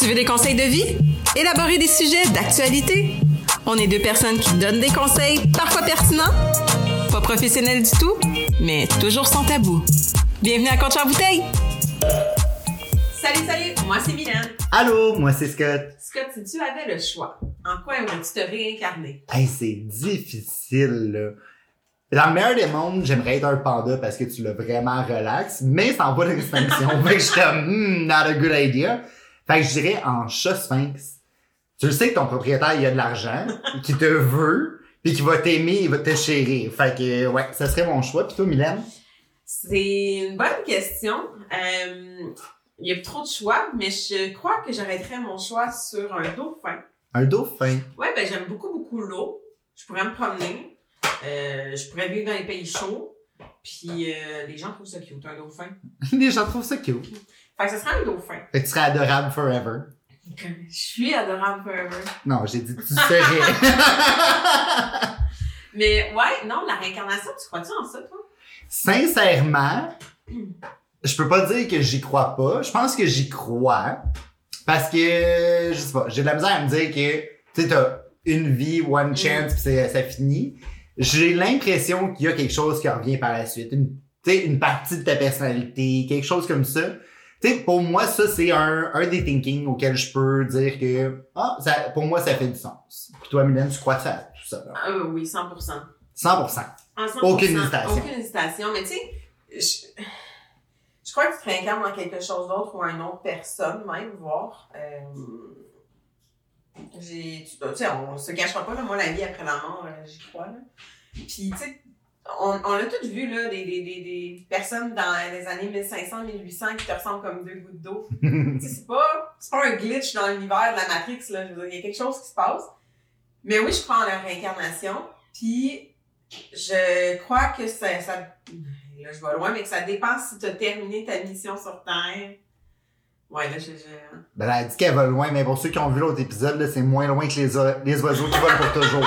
Tu veux des conseils de vie? Élaborer des sujets d'actualité? On est deux personnes qui donnent des conseils, parfois pertinents, pas professionnels du tout, mais toujours sans tabou. Bienvenue à Contre en bouteille! Salut, salut! Moi, c'est Mylène. Allô, moi c'est Scott. Scott, si tu avais le choix, en quoi aimerais-tu te réincarner? Hey, c'est difficile, là. Dans le meilleur des mondes, j'aimerais être un panda parce que tu l'as vraiment relax, mais ça en va l'extinction. fait que je suis comme, hmm, not a good idea. Fait que je dirais en chat sphinx. Tu le sais que ton propriétaire, il a de l'argent, qui te veut, puis qui va t'aimer, il va te chérir. Fait que, ouais, ça serait mon choix. Puis toi, Mylène? C'est une bonne question. Euh, il y a trop de choix, mais je crois que j'arrêterais mon choix sur un dauphin. Un dauphin. Ouais, ben j'aime beaucoup, beaucoup l'eau. Je pourrais me promener. Euh, je pourrais vivre dans les pays chauds. Puis euh, les gens trouvent ça cute, un dauphin. Les gens trouvent ça cute. Fait que ce serait un dauphin. Fait que tu serais adorable forever. Je suis adorable forever. Non, j'ai dit tu serais. Mais ouais, non, la réincarnation, tu crois-tu en ça, toi? Sincèrement, je peux pas dire que j'y crois pas. Je pense que j'y crois. Parce que, je sais pas, j'ai de la misère à me dire que, tu sais, t'as une vie, one chance, pis c'est- ça finit. J'ai l'impression qu'il y a quelque chose qui revient par la suite. Une, tu sais, une partie de ta personnalité, quelque chose comme ça. Sais, pour moi, ça, c'est un, un des thinking auxquels je peux dire que, ah, ça, pour moi, ça fait du sens. Puis toi, Mylène, tu crois ça, tout ça, là? Ah oui, 100%. 100%. En 100%, Aucune hésitation. Aucune hésitation. Mais tu sais, je, je crois que tu te réincarnes dans quelque chose d'autre ou une autre personne, même, voir. Euh, j'ai, tu tu sais, on se cachera pas, là, moi, la vie après la mort, euh, j'y crois. Là. Puis, tu sais, on, on l'a tous vu, là, des, des, des, des personnes dans les années 1500, 1800 qui te ressemblent comme deux gouttes d'eau. Tu sais, c'est pas, c'est pas un glitch dans l'univers de la Matrix, là. Je veux dire, il y a quelque chose qui se passe. Mais oui, je crois en la réincarnation. Puis, je crois que ça, ça, là, je vais loin, mais que ça dépend si tu as terminé ta mission sur Terre. Ouais, là, je, je... Ben, elle dit qu'elle va loin, mais pour ceux qui ont vu l'autre épisode, c'est moins loin que les, les oiseaux qui volent pour toujours.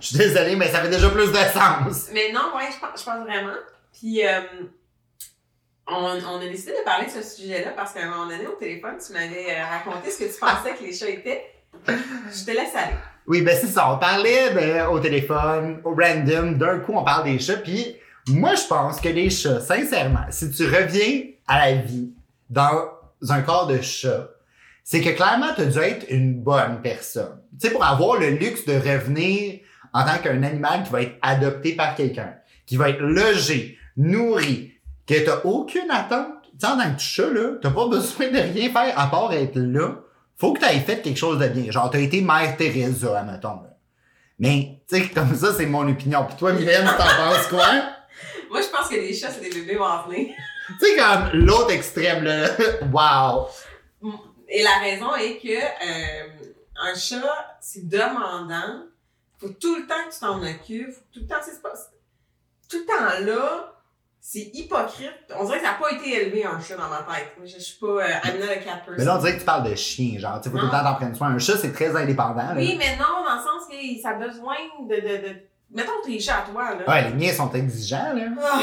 Je suis désolé, mais ça fait déjà plus de sens. Mais non, ouais, je pense, je pense vraiment. Puis, euh, on, on a décidé de parler de ce sujet-là parce qu'à un moment donné, au téléphone, tu m'avais euh, raconté ce que tu pensais que les chats étaient. Je te laisse aller. Oui, ben c'est ça. On parlait ben, au téléphone, au random. D'un coup, on parle des chats. Puis moi, je pense que les chats, sincèrement, si tu reviens à la vie dans un corps de chat, c'est que clairement, tu as dû être une bonne personne. Tu sais, pour avoir le luxe de revenir en tant qu'un animal qui va être adopté par quelqu'un, qui va être logé, nourri, que t'as aucune attente. Tu sais, en tant que chat, là, t'as pas besoin de rien faire à part être là. Faut que t'aies fait quelque chose de bien. Genre, t'as été Mère Teresa, admettons. Là. Mais, tu sais, comme ça, c'est mon opinion. Puis toi, Mylène, t'en penses quoi? Moi, je pense que les chats, c'est des bébés enflés. Tu sais, comme l'autre extrême, là. wow! Et la raison est que euh, un chat, c'est demandant. Faut tout le temps que tu t'en occupes. Faut tout le temps, c'est pas. Tout le temps là, c'est hypocrite. On dirait que ça n'a pas été élevé un chat dans ma tête. Je, suis pas euh, I'm not a cat person. Mais là, on dirait que tu parles de chien, genre. Tu sais, faut tout le temps t'en prendre soin. Un chat, c'est très indépendant, là. Oui, mais non, dans le sens que ça a besoin de. de, de... Mettons tes chats à toi, là. Ouais, les miens sont exigeants, là. Ah,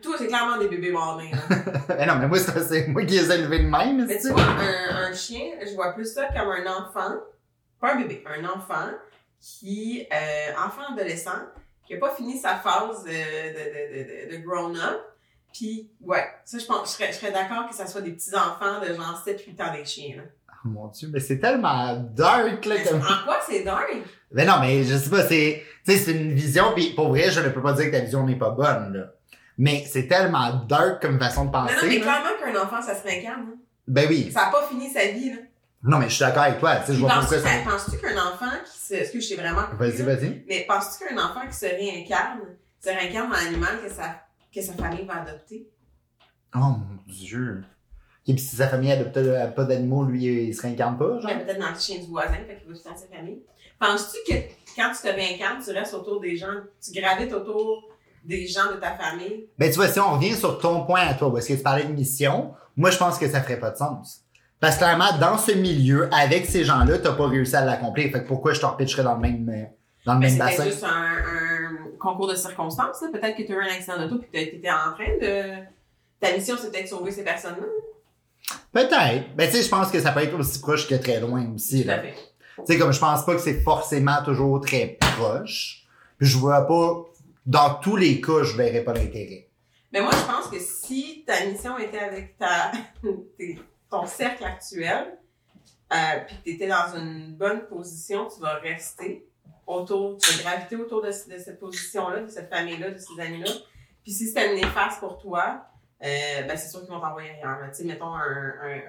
toi, c'est clairement des bébés mornés. là. mais non, mais moi, c'est moi qui les ai élevés de même, Mais tu vois, un, un chien, je vois plus ça comme un enfant, pas un bébé, un enfant qui, euh, enfant adolescent, qui a pas fini sa phase de, de, de, de, de grown-up. Puis, ouais, ça, je pense, je serais, je serais d'accord que ça soit des petits-enfants de genre 7-8 ans des chiens, là. Oh, mon dieu, mais c'est tellement dark, là, comme... En quoi c'est dark? Mais non, mais je sais pas, c'est, tu sais, c'est une vision, puis pour vrai, je ne peux pas dire que ta vision n'est pas bonne, là. Mais c'est tellement dark comme façon de Mais non, penser. mais clairement qu'un enfant, ça se réincarne. hein. Ben oui. Ça a pas fini sa vie, là. Non, mais je suis d'accord avec toi, tu sais, je Penses-tu ça... qu'un enfant qui se... Excuse, je vraiment... Vas-y, vas-y. Mais penses-tu qu'un enfant qui se réincarne, se réincarne dans l'animal que sa, que sa famille va adopter? Oh mon dieu. Et puis si sa famille adopte euh, pas d'animaux, lui, il se réincarne pas, genre? Mais peut-être dans le chien du voisin, fait qu'il va tout temps sa famille. Penses-tu que quand tu te réincarnes, tu restes autour des gens, tu gravites autour des gens de ta famille? Ben tu vois, si on revient sur ton point à toi, où est-ce que tu parlais de mission, moi je pense que ça ferait pas de sens. Parce que clairement, dans ce milieu, avec ces gens-là, t'as pas réussi à l'accomplir. Fait que pourquoi je te repitcherais dans le même, euh, dans le Mais même Ben, c'était bassin? juste un, un concours de circonstances. Peut-être que tu as eu un accident d'auto puis que tu étais en train de... Ta mission, c'est peut-être sauver ces personnes-là. Peut-être. Ben, tu sais, je pense que ça peut être aussi proche que très loin aussi, Tout à fait. Tu sais, comme je pense pas que c'est forcément toujours très proche. Puis je vois pas, dans tous les cas, je verrais pas l'intérêt. Mais moi, je pense que si ta mission était avec ta, ton cercle actuel, euh, puis que tu étais dans une bonne position, tu vas rester autour, tu vas graviter autour de, de cette position-là, de cette famille-là, de ces amis-là. Puis si c'était néfaste pour toi, euh, ben c'est sûr qu'ils vont t'envoyer ailleurs. Tu sais, mettons un, un,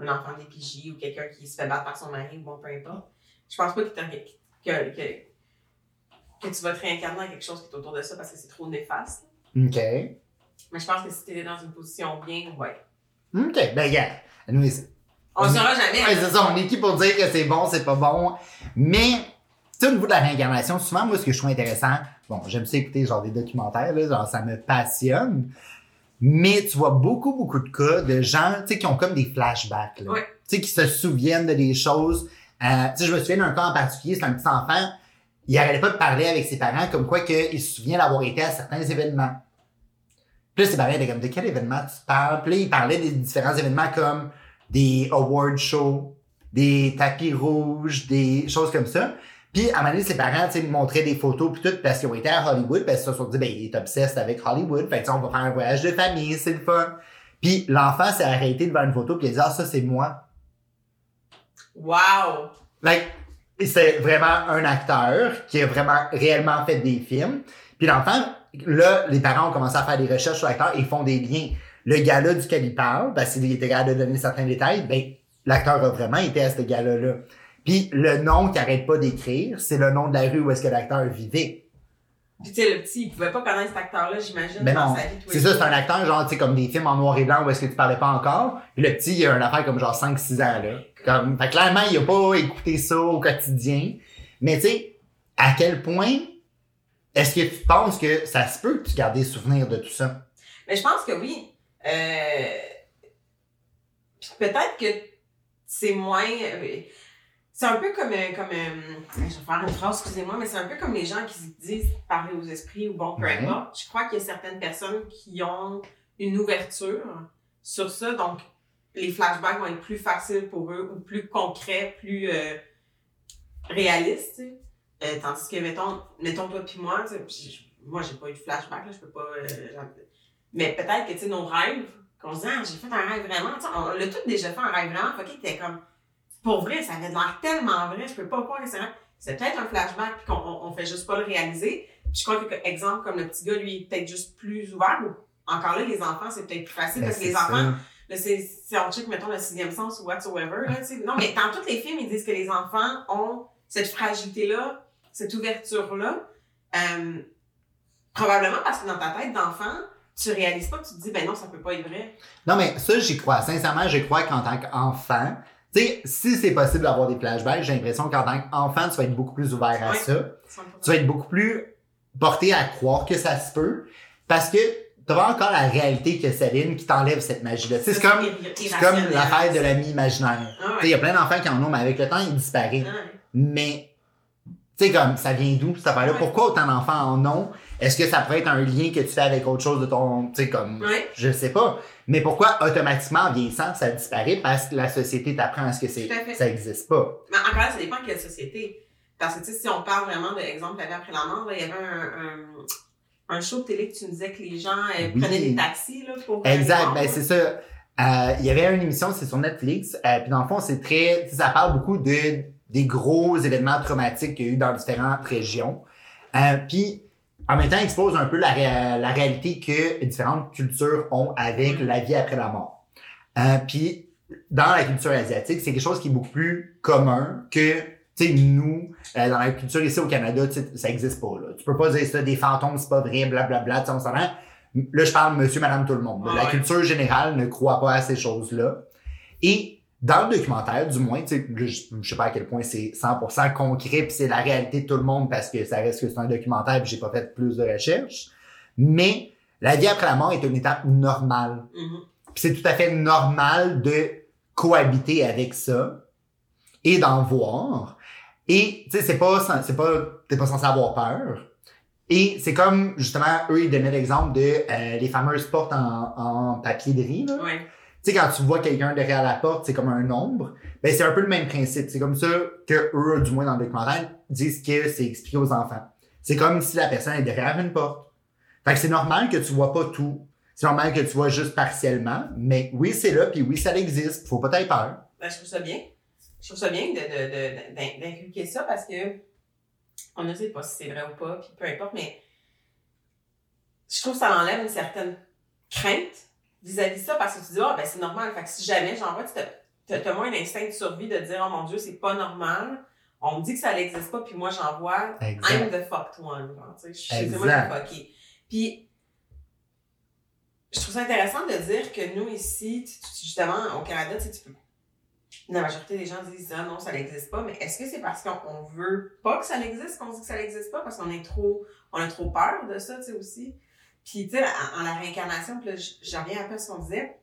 un, un enfant d'épigi ou quelqu'un qui se fait battre par son mari, bon, peu importe. Je pense pas que, que, que tu vas te réincarner dans quelque chose qui est autour de ça parce que c'est trop néfaste. OK. Mais je pense que si t'étais dans une position bien, ouais. OK. Ben, regarde. Nous, On est- saura jamais. Ouais, c'est ça, on est qui pour dire que c'est bon, c'est pas bon? Mais, tu sais, au niveau de la réincarnation, souvent, moi, ce que je trouve intéressant, bon, j'aime ça écouter genre des documentaires, là, genre, ça me passionne. Mais tu vois beaucoup, beaucoup de cas de gens, tu sais, qui ont comme des flashbacks, là. Ouais. Tu sais, qui se souviennent de des choses. Euh, tu sais, je me souviens d'un cas en particulier, c'est un petit enfant, il arrêtait pas de parler avec ses parents comme quoi qu'il se souvient d'avoir été à certains événements. Puis là, ses parents étaient comme, de quel événement tu parles? Puis là, il parlait des différents événements comme des award shows, des tapis rouges, des choses comme ça. Puis, à un moment donné, ses parents, tu sais, me montraient des photos puis tout parce qu'ils ont été à Hollywood parce qu'ils se sont dit, ben, il est obsessed avec Hollywood. Fait que, tu sais, on va faire un voyage de famille, c'est le fun. Puis, l'enfant s'est arrêté devant une photo puis il a dit, ah, ça, c'est moi. Wow! Like, c'est vraiment un acteur qui a vraiment réellement fait des films. Puis l'enfant, là, les parents ont commencé à faire des recherches sur l'acteur et ils font des liens. Le gars-là duquel il parle, parce qu'il était capable de donner certains détails, ben, l'acteur a vraiment été à ce gars-là. Puis le nom qu'il arrête pas d'écrire, c'est le nom de la rue où est-ce que l'acteur vivait. Puis tu sais, le petit, il pouvait pas connaître cet acteur-là, j'imagine, Ben dans non. sa vie. tous C'est ça, c'est un acteur, genre, tu sais, comme des films en noir et blanc où est-ce que tu parlais pas encore. Puis le petit, il a une affaire comme genre 5-6 ans, là. Comme, fait clairement, il a pas écouté ça au quotidien. Mais tu sais, à quel point est-ce que tu penses que ça se peut que tu gardes des souvenirs de tout ça? Mais je pense que oui. Euh... Peut-être que c'est moins. euh, C'est un peu comme. euh, comme Je vais faire une phrase, excusez-moi, mais c'est un peu comme les gens qui se disent parler aux esprits ou bon, peu importe. Je crois qu'il y a certaines personnes qui ont une ouverture sur ça. Donc, les flashbacks vont être plus faciles pour eux ou plus concrets, plus euh, réalistes. Euh, tandis que, mettons, mettons toi puis moi, moi, j'ai pas eu de flashback, là, je peux pas. euh, mais peut-être que, tu sais, nos rêves, qu'on se dit, ah, j'ai fait un rêve vraiment, tu sais, on l'a tous déjà fait un rêve vraiment, fucké, t'es comme, pour vrai, ça avait l'air tellement vrai, je peux pas croire que c'est vrai. C'est peut-être un flashback, puis qu'on on, on fait juste pas le réaliser. Puis je crois que, exemple, comme le petit gars, lui, est peut-être juste plus ouvert, ou encore là, les enfants, c'est peut-être plus facile, Ben, parce que les ça. enfants, Là, c'est, si on check, mettons, le sixième sens ou whatsoever, là, tu sais. Non, mais dans tous les films, ils disent que les enfants ont cette fragilité-là, cette ouverture-là. Euh, probablement parce que dans ta tête d'enfant, tu réalises pas que tu te dis, ben non, ça peut pas être vrai. Non, mais ça, j'y crois. Sincèrement, je crois qu'en tant qu'enfant, tu sais, si c'est possible d'avoir des flashbacks, j'ai l'impression qu'en tant qu'enfant, tu vas être beaucoup plus ouvert à ça. tu vas être beaucoup plus porté à croire que ça se peut parce que tu pas encore la réalité que Céline qui t'enlève cette magie-là. C'est comme, l'affaire de l'ami imaginaire. Ah Il y a plein d'enfants qui en ont, mais avec le temps, ils disparaissent. ouais. Mais, tu sais, comme, ça vient d'où, cette affaire-là? Ouais. Pourquoi autant d'enfants en ont? Est-ce que ça pourrait être un lien que tu fais avec autre chose de ton, tu sais, comme, Ouais. je sais pas. Mais pourquoi automatiquement, en vieillissant, ça disparaît? Parce que la société t'apprend à ce que c'est, ça existe pas? Mais encore là, ça dépend de quelle société. Parce que, tu sais, si on parle vraiment de exemple, la vie après la mort, là, il y avait un, un, un show de télé que tu me disais que les gens euh, Oui. prenaient des taxis, là, pour. euh, Exact, ben c'est ça. Euh, Il y avait une émission, c'est sur Netflix, euh, puis dans le fond, c'est très, ça parle beaucoup de des gros événements traumatiques qu'il y a eu dans différentes régions. Euh, puis en même temps, il expose un peu la, ré- la réalité que différentes cultures ont avec Mm. la vie après la mort. Euh, puis dans la culture asiatique, c'est quelque chose qui est beaucoup plus commun que tu sais, nous, euh, dans la culture ici au Canada, ça existe pas. Là. Tu peux pas dire ça, des fantômes, c'est pas vrai, blablabla, tu sais, on. Là, je parle monsieur, madame, tout le monde. Ah la culture générale ne croit pas à ces choses-là. Et dans le documentaire, du moins, tu sais, là, je, je sais pas à quel point c'est 100% concret, puis c'est la réalité de tout le monde parce que ça reste que c'est un documentaire, puis j'ai pas fait plus de recherches. Mais la vie après la mort est une étape normale. Puis c'est tout à fait normal de cohabiter avec ça et d'en voir. Et tu sais, c'est pas, c'est pas, t'es pas censé avoir peur. Et c'est comme justement eux ils donnaient l'exemple de euh, les fameuses portes en, en papier de riz là. Ouais. Sais, quand tu vois quelqu'un derrière la porte, c'est comme un ombre. Ben, c'est un peu le même principe. C'est comme ça que eux, du moins dans le documentaire, disent que c'est expliqué aux enfants. C'est comme si la personne est derrière une porte. Fait que c'est normal que tu vois pas tout. C'est normal que tu vois juste partiellement. Mais oui, c'est là, puis oui, ça existe. Faut pas t'avoir peur. Ben, je trouve ça bien. Je trouve ça bien d'inculquer ça parce que on ne sait pas si c'est vrai ou pas, puis peu importe, mais je trouve que ça enlève une certaine crainte vis-à-vis ça parce que tu dis, ah, ben c'est normal. Fait que si jamais j'en vois, tu t'as, t'as moins un instinct de survie de dire, oh mon Dieu, c'est pas normal. On me dit que ça n'existe pas, puis moi j'en vois. I'm the fucked one. genre, tu sais, je suis moi fucké. Puis, je trouve ça intéressant de dire que nous, ici, justement, au Canada, tu sais, tu peux. La majorité des gens disent ah non, ça n'existe pas, mais est-ce que c'est parce qu'on on veut pas que ça existe qu'on dit que ça n'existe pas? Parce qu'on est trop. On a trop peur de ça, tu sais, aussi? Puis, tu sais, en, la réincarnation, puis là, reviens un peu à ce qu'on disait.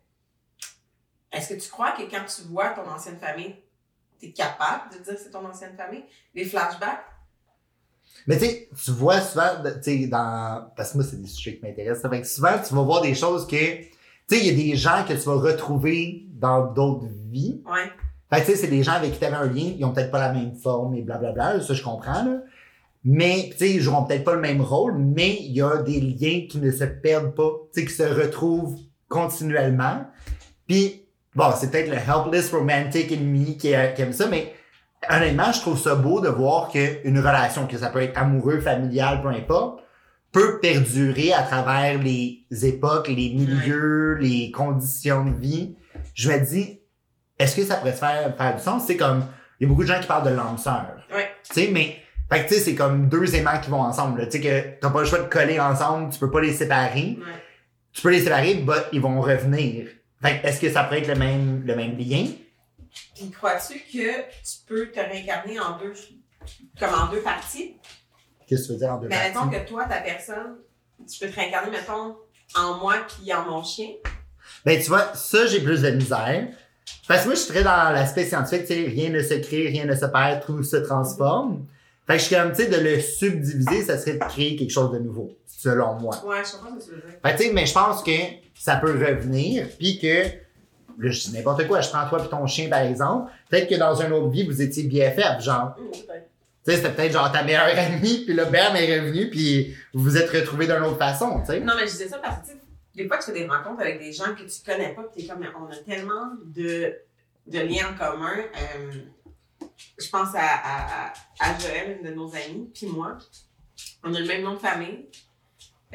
Est-ce que tu crois que quand tu vois ton ancienne famille, tu es capable de dire que c'est ton ancienne famille? Les flashbacks? Mais tu sais, tu vois souvent, tu sais, dans, parce que moi, c'est des sujets qui m'intéressent. ça Fait que souvent, tu vas voir des choses que, tu sais, il y a des gens que tu vas retrouver dans d'autres vies. Ouais. Fait que tu sais, c'est des gens avec qui tu avais un lien, ils ont peut-être pas la même forme et blablabla, ça je comprends, là. Mais, tu sais, ils joueront peut-être pas le même rôle, mais il y a des liens qui ne se perdent pas, tu sais, qui se retrouvent continuellement. Puis, bon, c'est peut-être le helpless romantic me qui, euh, qui aime ça, mais honnêtement, je trouve ça beau de voir qu'une relation, que ça peut être amoureux, familial, peu importe, peut perdurer à travers les époques, les milieux, les conditions de vie. Je me dis, est-ce que ça pourrait se faire, faire du sens? C'est comme, il y a beaucoup de gens qui parlent de l'âme sœur. Ouais. Tu sais, mais, fait que tu sais, c'est comme deux aimants qui vont ensemble. Tu sais, que t'as pas le choix de coller ensemble, tu peux pas les séparer. Ouais. Tu peux les séparer, but ils vont revenir. Fait que est-ce que ça pourrait être le même, le même lien? Puis crois-tu que tu peux te réincarner en deux, comme en deux parties? Qu'est-ce que tu veux dire en deux Mais parties? mettons que toi, ta personne, tu peux te réincarner, mettons, en moi puis en mon chien. Ben, tu vois, ça, j'ai plus de misère. Parce que moi, je suis très dans l'aspect scientifique, tu sais, rien ne se crée, rien ne se perd, tout se transforme. Fait que je suis comme, tu sais, de le subdiviser, ça serait de créer quelque chose de nouveau, selon moi. Ouais, je comprends ce que tu veux dire. Fait tu sais, mais je pense que ça peut revenir, puis que, là, je dis n'importe quoi, je prends toi puis ton chien, par exemple, peut-être que dans une autre vie, vous étiez BFF, genre, peut-être. tu sais, c'était peut-être genre ta meilleure amie, puis là, elle est revenue, puis vous vous êtes retrouvés d'une autre façon, tu sais. Non, mais je disais ça parce que, tu sais, des fois, tu fais des rencontres avec des gens que tu connais pas, puis t'es comme, on a tellement de, de liens en commun. Euh, je pense à, à, à, Joël, une de nos amies, puis moi. On a le même nom de famille.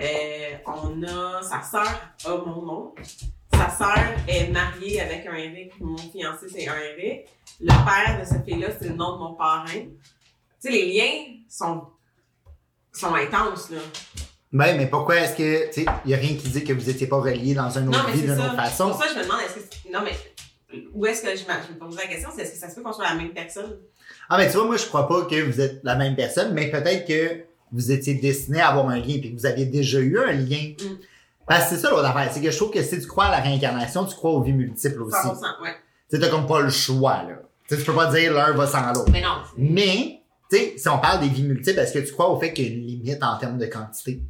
Euh, on a, sa sœur a mon nom. Sa sœur est mariée avec un Eric. Mon fiancé, c'est un Eric. Le père de cette fille-là, c'est le nom de mon parrain. Tu sais, les liens sont, sont intenses, là. Ben, mais pourquoi est-ce que, tu sais, y a rien qui dit que vous étiez pas reliés dans une Non, autre mais vie d'une autre façon? Pour ça, je me demande, est-ce que. Non, mais. Où est-ce que je, je me pose la question? C'est est-ce que ça se peut qu'on soit la même personne? Ah, mais tu vois, moi, je crois pas que vous êtes la même personne, mais peut-être que vous étiez destiné à avoir un lien, puis que vous aviez déjà eu un lien. Mm. Parce que c'est ça l'autre affaire, c'est que je trouve que si tu crois à la réincarnation, tu crois aux vies multiples aussi. 100%, ouais. Tu t'as comme pas le choix, là. Tu sais, tu peux pas dire l'un va sans l'autre. Mais non. Mais, tu sais, si on parle des vies multiples, est-ce que tu crois au fait qu'il y a une limite en termes de quantité?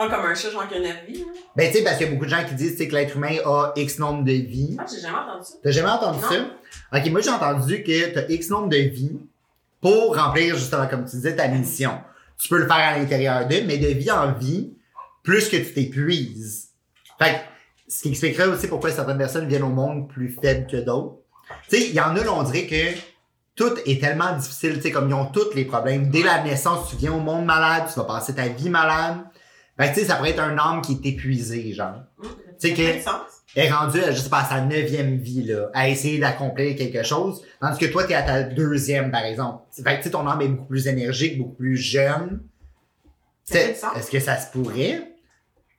Pas comme un chat, genre qu'il y a 9 vies, là. Ben, tu sais, parce qu'il y a beaucoup de gens qui disent, que l'être humain a X nombre de vies. Ah, j'ai jamais entendu ça. T'as jamais entendu Non. ça? Ok, moi j'ai entendu que t'as X nombre de vies pour remplir justement, comme tu disais, ta mission. Tu peux le faire à l'intérieur d'eux, mais de vie en vie, plus que tu t'épuises. Fait que, ce qui expliquerait aussi pourquoi certaines personnes viennent au monde plus faibles que d'autres. Tu sais, il y en a, on dirait que tout est tellement difficile, tu sais, comme ils ont tous les problèmes. Dès la naissance, tu viens au monde malade, tu vas passer ta vie malade. Fait que, tu sais, ça pourrait être un homme qui est épuisé, genre Tu sais sens. est rendu à, je sais pas, à sa neuvième vie, là, à essayer d'accomplir quelque chose. Tandis que toi, t'es à ta deuxième, par exemple. Fait que, tu sais, ton âme est beaucoup plus énergique, beaucoup plus jeune. Est-ce que ça se pourrait?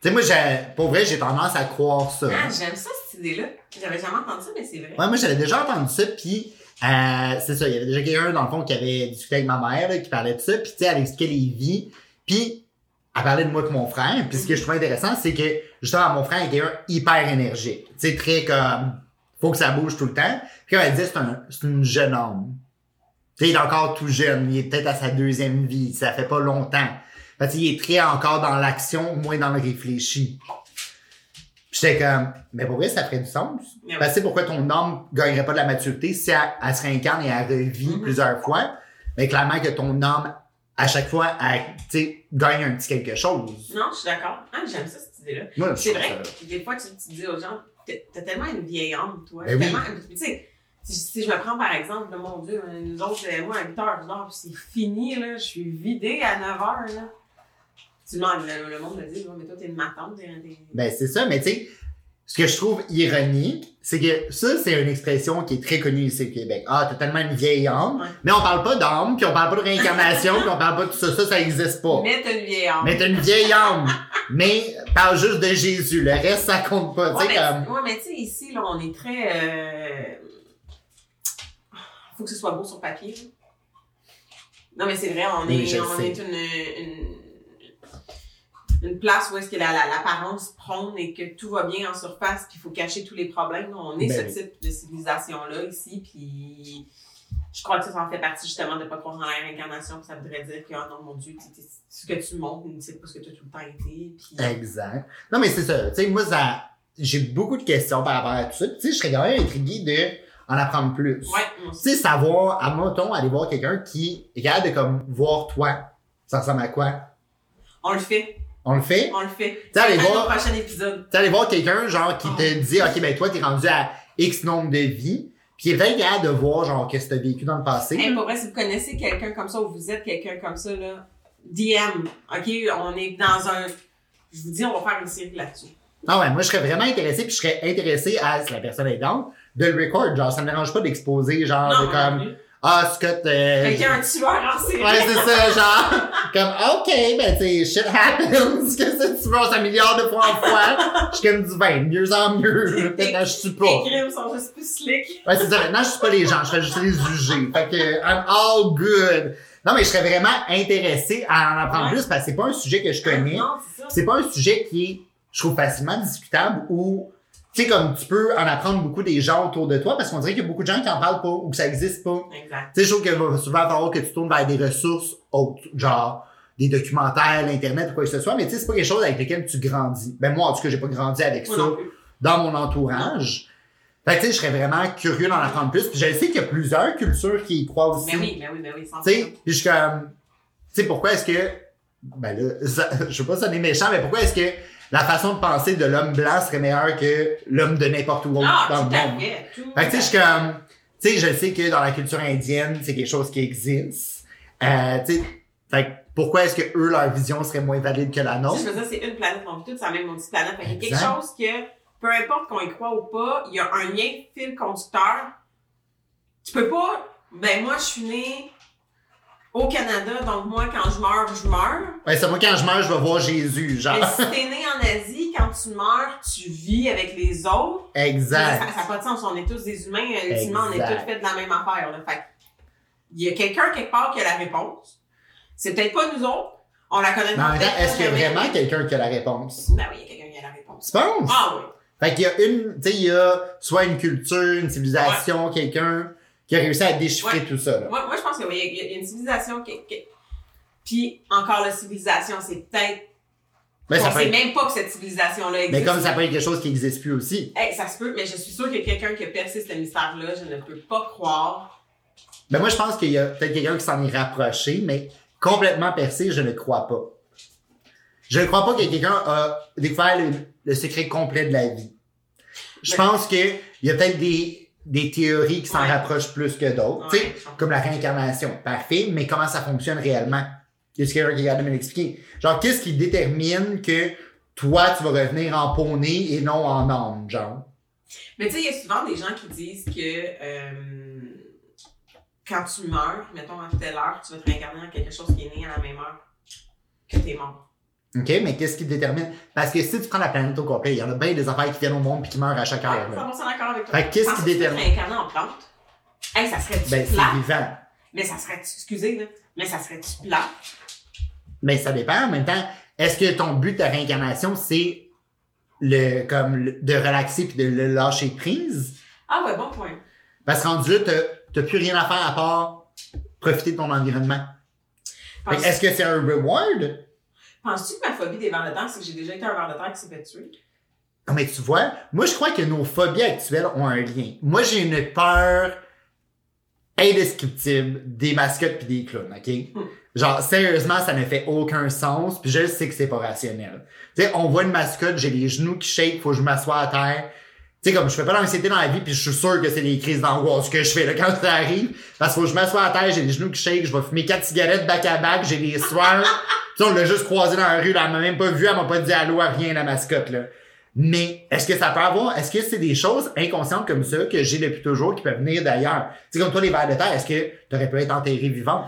Tu sais, moi, j'ai, pour vrai, j'ai tendance à croire ça. Ah, j'aime ça, cette idée-là. J'avais jamais entendu ça, mais c'est vrai. Ouais, moi, j'avais déjà entendu ça, puis euh, c'est ça, il y avait déjà quelqu'un, dans le fond, qui avait discuté avec ma mère, là, qui parlait de ça, puis tu sais, elle expliquait les vies, puis elle parlait de moi que mon frère, puis ce que je trouvais intéressant, c'est que, justement, mon frère était un hyper énergique, tu sais, très comme, faut que ça bouge tout le temps, puis comme elle disait, c'est un, une jeune homme. Tu sais, il est encore tout jeune, il est peut-être à sa deuxième vie, ça fait pas longtemps. Fait que, il est très encore dans l'action, moins dans le réfléchi. J'étais comme, mais pour vrai, ça ferait du sens. Mais Parce que pourquoi ton âme gagnerait pas de la maturité si elle, elle se réincarne et elle revit Mhm. plusieurs fois? Mais clairement que ton âme, à chaque fois, elle, tu sais, gagne un petit quelque chose. Non, je suis d'accord. Ah, j'aime ça, cette idée-là. Moi, je C'est vrai, ça- que des fois, tu, tu dis aux gens, t'as tellement une vieille âme, toi. Ben oui. Tellement- Tu sais, si, si je me prends par exemple, mon Dieu, nous autres, euh, moi, à 8 heures, je dors, c'est fini, là, je suis vidée à 9 heures, là. Tu demandes, le, le monde me dit, mais toi, t'es une matante, Ben, c'est ça, mais tu sais, ce que je trouve ironique, c'est que ça, c'est une expression qui est très connue ici au Québec. Ah, t'as tellement une vieille âme. Ouais. Mais on parle pas d'âme, puis on parle pas de réincarnation, puis on parle pas de tout ça. Ça, ça existe pas. Mais t'as une vieille âme. Mais t'as une vieille âme. mais parle juste de Jésus. Le reste, ça compte pas. Ouais, tu sais, mais, comme. ouais, mais tu sais, ici, là, on est très. Euh... Faut que ce soit beau sur papier. là. Non, mais c'est vrai, on est, on sais. est une, une, une place où est-ce que la- la- l'apparence prône et que tout va bien en surface, puis il faut cacher tous les problèmes. On est Ben ce type de civilisation-là ici, puis je crois que ça, ça en fait partie justement de pas croire en la réincarnation, puis ça voudrait dire que, oh non, mon Dieu, ce que tu montres, c'est pas ce que tu as tout le temps été. Puis... Exact. Non, mais c'est ça. Tu sais, moi, ça, j'ai beaucoup de questions par rapport à tout ça. Tu sais, je serais quand même intrigué de en apprendre plus. Ouais. Tu sais, savoir, à mon aller voir quelqu'un qui est capable de comme voir toi. Ça ressemble à quoi? On le fait. On le fait? On le fait. Allez C'est voir- prochain épisode. Voir quelqu'un, genre, qui Ah. te dit, OK, ben toi, t'es rendu à X nombre de vies, puis il est capable de voir, genre, qu'est-ce que t'as vécu dans le passé. Hey, pour vrai, si vous connaissez quelqu'un comme ça ou vous êtes quelqu'un comme ça, là, DM. OK? On est dans un. Je vous dis, on va faire une série là-dessus. Ah ouais, moi, je serais vraiment intéressé, puis je serais intéressé à, si la personne est down, de le record. Genre, ça me dérange pas d'exposer, genre, de non, comme, non. ah, Scott, euh, Quelqu'un, un tueur en série. Ouais, c'est ça, genre, comme, OK, ben, tu shit happens, que ça, tu vois, un milliard de fois en fois, je suis comme du vin, mieux en mieux, peut-être, là, je suis pas. Les crimes sont juste plus slick. Ouais, c'est ça, maintenant, je suis pas les gens, je serais juste les juger. Fait que, I'm all good. Non, mais je serais vraiment intéressé à en apprendre Ouais. plus, parce que c'est pas un sujet que je connais. Non, c'est ça. C'est pas un sujet qui est, je trouve, facilement discutable ou, tu sais, comme tu peux en apprendre beaucoup des gens autour de toi, parce qu'on dirait qu'il y a beaucoup de gens qui en parlent pas ou que ça existe pas. Exact. Tu sais, je trouve qu'il va souvent falloir que tu tournes vers des ressources autres, genre des documentaires, l'internet ou quoi que ce soit, mais tu sais, c'est pas quelque chose avec lequel tu grandis. Ben moi, en tout cas, j'ai pas grandi avec ça dans mon entourage. Fait que tu sais, je serais vraiment curieux d'en apprendre plus. Puis je sais qu'il y a plusieurs cultures qui y croient aussi. Mais oui, mais oui, mais oui, sans Tu sais, puis je suis comme, tu sais, pourquoi est-ce que, ben là, ça- je sais pas est méchant, mais pourquoi est-ce que la façon de penser de l'homme blanc serait meilleure que l'homme de n'importe où autre Ah, dans tout le monde? fait. Tout Fait que tu sais, je comme, tu sais, je sais que dans la culture indienne, c'est quelque chose qui existe. Euh, tu sais, fait que pourquoi est-ce que eux, leur vision serait moins valide que la nôtre? je veux dire, c'est une planète, on vit tous la même maudite planète. Fait qu'il y a quelque chose que, peu importe qu'on y croit ou pas, il y a un lien fil conducteur. Tu peux pas, ben moi, je suis née au Canada, donc moi, quand je meurs, je meurs. Ouais, c'est moi, quand je meurs, je vais voir Jésus, genre. Mais si t'es né en Asie, quand tu meurs, tu vis avec les autres. Ça Exact. n'a pas de sens. On est tous des humains. Ultimement, on est tous faits de la même affaire. Là. Fait que, il y a quelqu'un quelque part qui a la réponse. C'est peut-être pas nous autres. On la connaît peut-être est-ce qu'il y a vraiment quelqu'un qui a la réponse? Ben oui, il y a quelqu'un qui a la réponse. Tu penses? Ah oui. Fait qu'il y a une, tu sais, il y a soit une culture, une civilisation, quelqu'un qui a réussi à déchiffrer Ouais. tout ça, là. Moi, moi, je pense qu'il y, a- il y a une civilisation qui. qui- Puis encore la civilisation, c'est peut-être. Mais on Ben, ça peut sait être, même pas que cette civilisation-là existe. mais comme ça peut être quelque chose qui n'existe plus aussi. Hey, ça se peut, mais je suis sûre qu'il y a quelqu'un qui a percé ce mystère-là. Je ne peux pas croire. Ben moi, je pense qu'il y a peut-être quelqu'un qui s'en est rapproché, mais complètement percé, je ne crois pas. Je ne crois pas que quelqu'un a découvert le, le secret complet de la vie. Je Mais- pense qu'il y a peut-être des, des théories qui s'en Ouais. rapprochent plus que d'autres. Ouais, comme la réincarnation. Parfait, mais comment ça fonctionne réellement? Est-ce que quelqu'un qui est capable de me l'expliquer? Genre, qu'est-ce qui détermine que toi, tu vas revenir en poney et non en âme, genre? Mais tu sais, il y a souvent des gens qui disent que euh, quand tu meurs, mettons à telle heure, tu vas te réincarner en quelque chose qui est né à la même heure que t'es mort. OK, mais qu'est-ce qui détermine? Parce que si tu prends la planète au complet, il y en a bien des affaires qui viennent au monde puis qui meurent à chaque heure. Ouais, là. 100% d'accord avec toi. Qu'est-ce qui tu détermine? réincarner en plante? Hey, ça serait-tu Ben, plat? c'est vivant. Mais ça serait-tu, excusez, là, mais ça serait-tu plat? Mais ça dépend. En même temps, est-ce que ton but de ta réincarnation, c'est le, comme, le- de relaxer puis de le lâcher prise? Ah ouais, bon point. Parce que rendu là, t'as- plus rien à faire à part profiter de ton environnement. Est-ce que c'est un reward? Penses-tu que ma phobie des vers de terre, c'est que j'ai déjà été un ver de terre qui s'est fait tuer? Non, mais tu vois, moi, je crois que nos phobies actuelles ont un lien. Moi, j'ai une peur indescriptible des mascottes puis des clowns, OK? Genre, sérieusement, ça ne fait aucun sens, puis je sais que c'est pas rationnel. Tu sais, on voit une mascotte, j'ai les genoux qui shake, faut que je m'assoie à terre. Tu sais, comme je fais pas d'anxiété dans la vie, puis je suis sûr que c'est des crises d'angoisse que je fais là quand ça arrive. Parce que faut que je m'assoie à terre, j'ai les genoux qui shake, je vais fumer quatre cigarettes back à back, j'ai les soirs. Tu sais, on l'a juste croisé dans la rue, là, elle m'a même pas vu, elle m'a pas dit allô à rien, la mascotte, là. Mais est-ce que ça peut avoir, est-ce que c'est des choses inconscientes comme ça que j'ai depuis toujours qui peuvent venir d'ailleurs? Tu sais, comme toi, les vers de terre, est-ce que t'aurais pu être enterré vivant?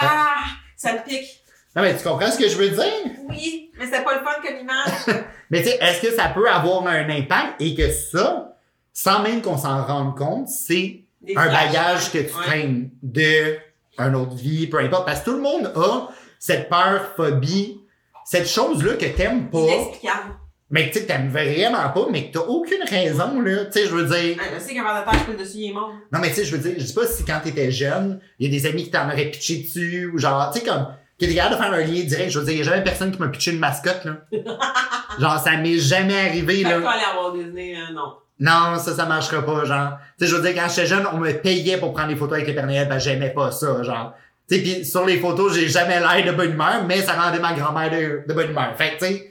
Ah, ça te pique. Non, mais tu comprends ce que je veux dire? Oui, mais c'est pas le fun comme image. Mais tu sais, est-ce que ça peut avoir un impact? Et que ça, sans même qu'on s'en rende compte, c'est un bagage que tu Ouais. traînes de un autre vie, peu importe. Parce que tout le monde a cette peur, phobie, cette chose-là que t'aimes pas, Inexplicable. mais que tu sais, t'aimes vraiment pas, mais que t'as aucune raison, là. Tu sais, je veux dire. Ah, je sais qu'un verre de terre, je peux dessus, il est mort. Non, mais tu sais, je veux dire, je sais pas si quand t'étais jeune, il y a des amis qui t'en auraient pitché dessus, ou genre, tu sais, comme, t'es capable de faire un lien direct. Je veux dire, il y a jamais personne qui m'a pitché une mascotte, là. genre, ça m'est jamais arrivé, là. pas aller à Walt Disney, euh, non. Non, ça, ça marchera pas, genre. Tu sais, je veux dire, quand j'étais jeune, on me payait pour prendre des photos avec les Père Noël, ben j'aimais pas ça, genre. Tu sais, pis sur les photos, j'ai jamais l'air de bonne humeur, mais ça rendait ma grand-mère de, de bonne humeur. Fait que, tu sais,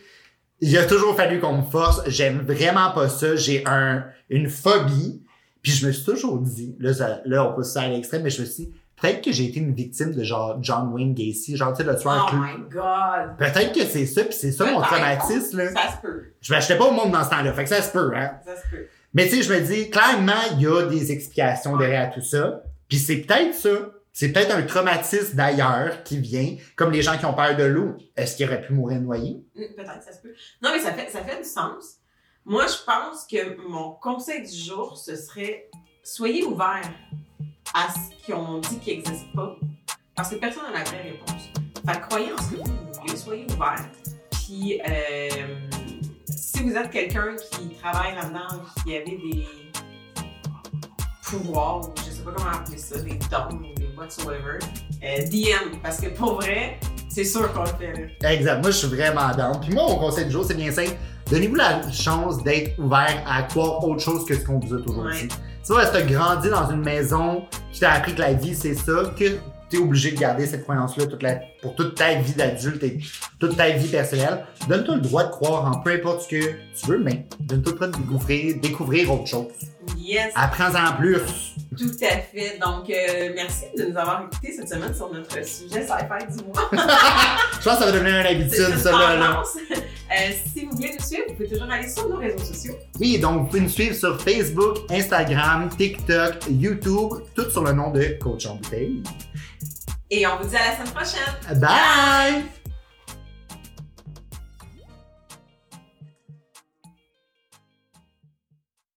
il a toujours fallu qu'on me force. J'aime vraiment pas ça. J'ai un, une phobie. Puis je me suis toujours dit, là, ça- là, on pousse ça à l'extrême, mais je me suis dit, peut-être que j'ai été une victime de genre John Wayne Gacy, genre, tu sais, le tueur Oh my god. Peut-être que c'est ça, puis c'est ça mon traumatisme, là. Ça se peut. Je m'achetais pas au monde dans ce temps-là, fait que ça se peut, hein. Ça se peut. Mais tu sais, je me dis, clairement, il y a des explications derrière tout ça. Puis c'est peut-être ça. C'est peut-être un traumatisme d'ailleurs qui vient, comme les gens qui ont peur de l'eau. Est-ce qu'il aurait pu mourir noyé? Hum, Peut-être, ça se peut. Non, mais ça fait, ça fait du sens. Moi, je pense que mon conseil du jour, ce serait soyez ouverts à ce qu'on dit qui n'existe pas. Parce que personne n'a la vraie réponse. Fait croyez en ce que vous voulez, soyez ouverts. Puis, euh, si vous êtes quelqu'un qui travaille là-dedans, qui avait des pouvoirs, ou je sais pas comment appeler ça, des dons, whatsoever, euh, DM. Parce que pour vrai, c'est sûr qu'on le fait. là. Exact. Moi, je suis vraiment down. Puis moi, mon conseil du jour, c'est bien simple. Donnez-vous la chance d'être ouvert à croire autre chose que ce qu'on vous a toujours Ouais. dit. Tu vois, si t'as grandi dans une maison qui t'a appris que la vie, c'est ça, que t'es obligé de garder cette croyance-là toute la- pour toute ta vie d'adulte et toute ta vie personnelle, donne-toi le droit de croire en peu importe ce que tu veux, mais donne-toi le droit de découvrir, découvrir autre chose. Yes. Apprends-en plus. Tout à fait. Donc, euh, merci de nous avoir écoutés cette semaine sur notre sujet sci-fi du mois. Je pense que ça va devenir une habitude, ça, là. Euh, si vous voulez nous suivre, vous pouvez toujours aller sur nos réseaux sociaux. Oui, donc vous pouvez nous suivre sur Facebook, Instagram, TikTok, YouTube, tout sur le nom de Coach en bouteille. Et on vous dit à la semaine prochaine. Bye!